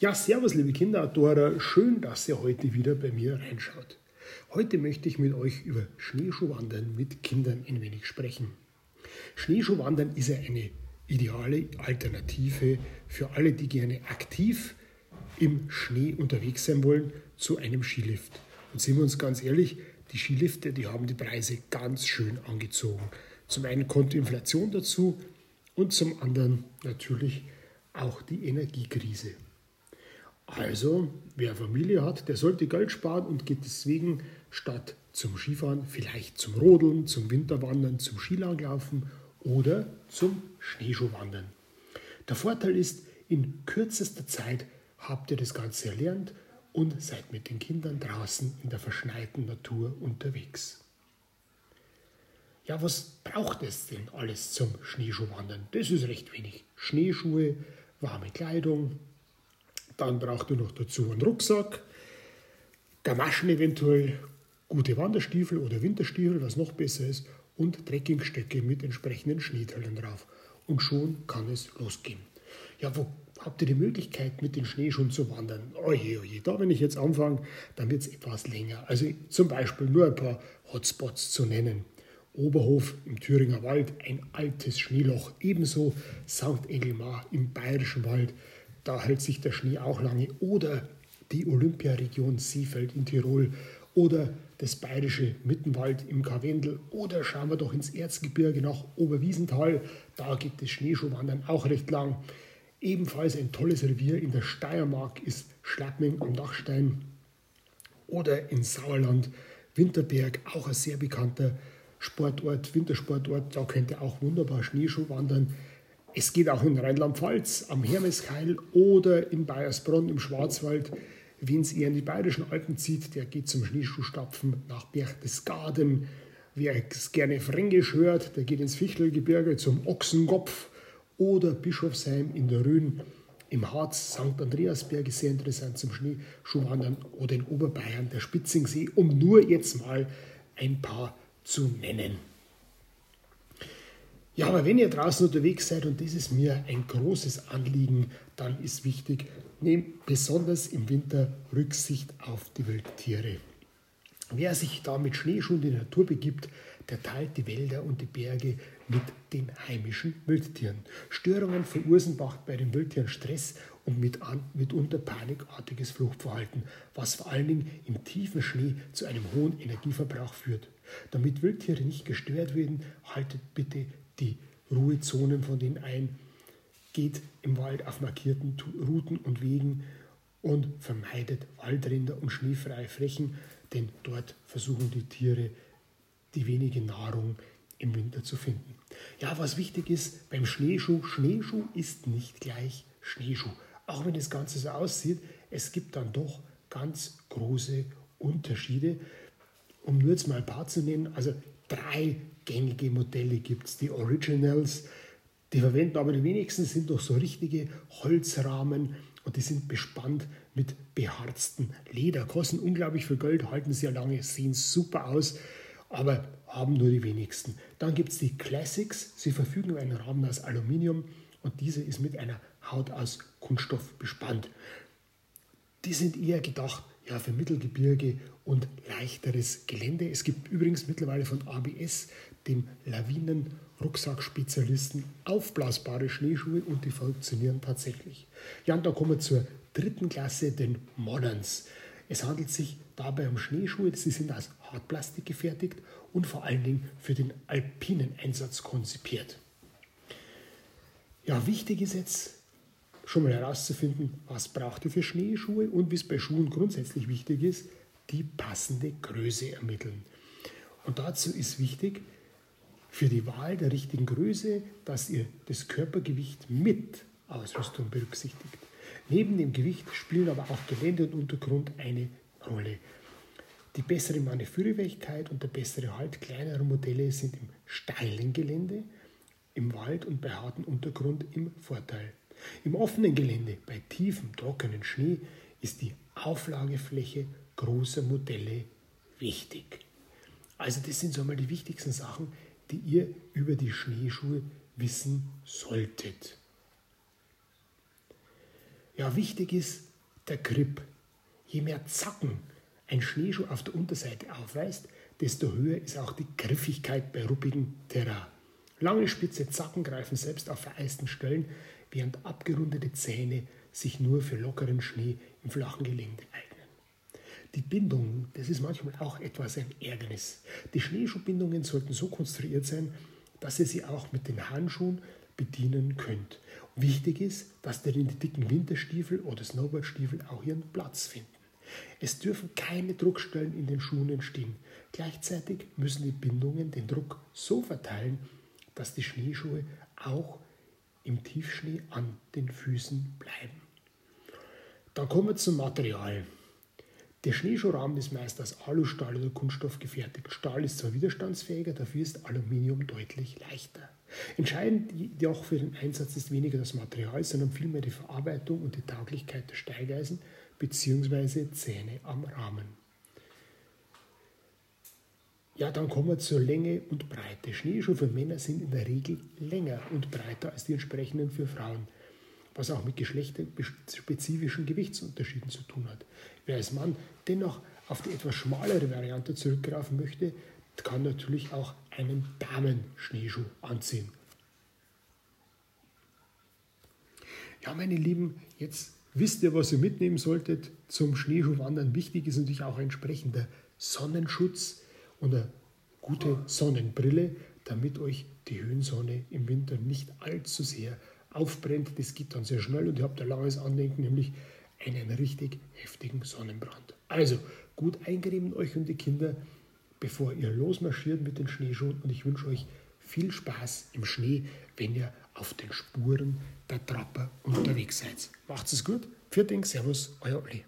Ja, servus liebe Kinderoutdoorer, schön, dass ihr heute wieder bei mir reinschaut. Heute möchte ich mit euch über Schneeschuhwandern mit Kindern ein wenig sprechen. Schneeschuhwandern ist ja eine ideale Alternative für alle, die gerne aktiv im Schnee unterwegs sein wollen, zu einem Skilift. Und sind wir uns ganz ehrlich, die Skilifte, die haben die Preise ganz schön angezogen. Zum einen kommt Inflation dazu und zum anderen natürlich auch die Energiekrise. Also, wer Familie hat, der sollte Geld sparen und geht deswegen statt zum Skifahren vielleicht zum Rodeln, zum Winterwandern, zum Skilanglaufen oder zum Schneeschuhwandern. Der Vorteil ist, in kürzester Zeit habt ihr das Ganze erlernt und seid mit den Kindern draußen in der verschneiten Natur unterwegs. Ja, was braucht es denn alles zum Schneeschuhwandern? Das ist recht wenig. Schneeschuhe, warme Kleidung, dann braucht ihr noch dazu einen Rucksack, Gamaschen eventuell, gute Wanderstiefel oder Winterstiefel, was noch besser ist, und Trekkingstöcke mit entsprechenden Schneeteilen drauf. Und schon kann es losgehen. Ja, wo habt ihr die Möglichkeit, mit den Schneeschuhen zu wandern? Oje, oje, da wenn ich jetzt anfange, dann wird es etwas länger. Also zum Beispiel nur ein paar Hotspots zu nennen. Oberhof im Thüringer Wald, ein altes Schneeloch. Ebenso St. Engelmar im Bayerischen Wald, da hält sich der Schnee auch lange. Oder die Olympiaregion Seefeld in Tirol oder das bayerische Mittenwald im Karwendel oder schauen wir doch ins Erzgebirge nach Oberwiesenthal, da geht das Schneeschuhwandern auch recht lang. Ebenfalls ein tolles Revier in der Steiermark ist Schlackming am Dachstein oder in Sauerland Winterberg, auch ein sehr bekannter Sportort, Wintersportort, da könnt ihr auch wunderbar Schneeschuh wandern. Es geht auch in Rheinland-Pfalz am Hermeskeil oder in Bayersbronn im Schwarzwald. Wen es eher in die bayerischen Alpen zieht, der geht zum Schneeschuhstapfen nach Berchtesgaden. Wer es gerne fränkisch hört, der geht ins Fichtelgebirge zum Ochsenkopf oder Bischofsheim in der Rhön. Im Harz, St. Andreasberg ist sehr interessant zum Schneeschuhwandern oder in Oberbayern der Spitzingsee, um nur jetzt mal ein paar zu nennen. Ja, aber wenn ihr draußen unterwegs seid, und das ist mir ein großes Anliegen, dann ist wichtig, nehmt besonders im Winter Rücksicht auf die Wildtiere. Wer sich da mit Schneeschuhen in die Natur begibt, der teilt die Wälder und die Berge mit den heimischen Wildtieren. Störungen verursachen bei den Wildtieren Stress und mit an, mitunter panikartiges Fluchtverhalten, was vor allen Dingen im tiefen Schnee zu einem hohen Energieverbrauch führt. Damit Wildtiere nicht gestört werden, haltet bitte die Ruhezonen von denen ein, geht im Wald auf markierten Routen und Wegen und vermeidet Waldränder und schneefreie Flächen, denn dort versuchen die Tiere die wenige Nahrung im Winter zu finden. Ja, was wichtig ist beim Schneeschuh, Schneeschuh ist nicht gleich Schneeschuh. Auch wenn das Ganze so aussieht, es gibt dann doch ganz große Unterschiede. Um nur jetzt mal ein paar zu nennen, also drei gängige Modelle gibt es. Die Originals, die verwenden aber die wenigsten, sind doch so richtige Holzrahmen und die sind bespannt mit beharztem Leder. Kosten unglaublich viel Geld, halten sehr lange, sehen super aus, aber haben nur die wenigsten. Dann gibt es die Classics, sie verfügen über einen Rahmen aus Aluminium und diese ist mit einer Haut aus Kunststoff bespannt. Die sind eher gedacht ja, für Mittelgebirge und leichteres Gelände. Es gibt übrigens mittlerweile von ABS, dem Lawinen-Rucksack-Spezialisten, aufblasbare Schneeschuhe und die funktionieren tatsächlich. Ja, und dann kommen wir zur dritten Klasse, den Moderns. Es handelt sich dabei um Schneeschuhe, sie sind aus Hartplastik gefertigt und vor allen Dingen für den alpinen Einsatz konzipiert. Ja, wichtig ist jetzt, schon mal herauszufinden, was braucht ihr für Schneeschuhe und wie es bei Schuhen grundsätzlich wichtig ist, die passende Größe ermitteln. Und dazu ist wichtig, für die Wahl der richtigen Größe, dass ihr das Körpergewicht mit Ausrüstung berücksichtigt. Neben dem Gewicht spielen aber auch Gelände und Untergrund eine Rolle. Die bessere Manövrierfähigkeit und der bessere Halt kleinerer Modelle sind im steilen Gelände, im Wald und bei hartem Untergrund im Vorteil. Im offenen Gelände bei tiefem, trockenen Schnee ist die Auflagefläche großer Modelle wichtig. Also das sind so mal die wichtigsten Sachen, die ihr über die Schneeschuhe wissen solltet. Ja, wichtig ist, der Grip. Je mehr Zacken ein Schneeschuh auf der Unterseite aufweist, desto höher ist auch die Griffigkeit bei ruppigem Terrain. Lange spitze Zacken greifen selbst auf vereisten Stellen, während abgerundete Zähne sich nur für lockeren Schnee im flachen Gelände eignen. Die Bindung, das ist manchmal auch etwas ein Ärgernis. Die Schneeschuhbindungen sollten so konstruiert sein, dass ihr sie auch mit den Handschuhen bedienen könnt. Wichtig ist, dass die dicken Winterstiefel oder Snowboardstiefel auch ihren Platz finden. Es dürfen keine Druckstellen in den Schuhen entstehen. Gleichzeitig müssen die Bindungen den Druck so verteilen, dass die Schneeschuhe auch im Tiefschnee an den Füßen bleiben. Dann kommen wir zum Material. Der Schneeschuhrahmen ist meist aus Alu, Stahl oder Kunststoff gefertigt. Stahl ist zwar widerstandsfähiger, dafür ist Aluminium deutlich leichter. Entscheidend jedoch für den Einsatz ist weniger das Material, sondern vielmehr die Verarbeitung und die Tauglichkeit der Steigeisen bzw. Zähne am Rahmen. Ja, dann kommen wir zur Länge und Breite. Schneeschuhe für Männer sind in der Regel länger und breiter als die entsprechenden für Frauen, was auch mit geschlechterspezifischen Gewichtsunterschieden zu tun hat. Wer als Mann dennoch auf die etwas schmalere Variante zurückgreifen möchte, kann natürlich auch einen Damenschneeschuh anziehen. Ja, meine Lieben, jetzt wisst ihr, was ihr mitnehmen solltet zum Schneeschuhwandern. Wichtig ist natürlich auch ein entsprechender Sonnenschutz und eine gute Sonnenbrille, damit euch die Höhensonne im Winter nicht allzu sehr aufbrennt. Das geht dann sehr schnell und ihr habt ein langes Andenken, nämlich einen richtig heftigen Sonnenbrand. Also gut eingerieben euch und die Kinder, bevor ihr losmarschiert mit den Schneeschuhen und ich wünsche euch viel Spaß im Schnee, wenn ihr auf den Spuren der Trapper unterwegs seid. Macht's es gut. Dank, Servus, euer Olli.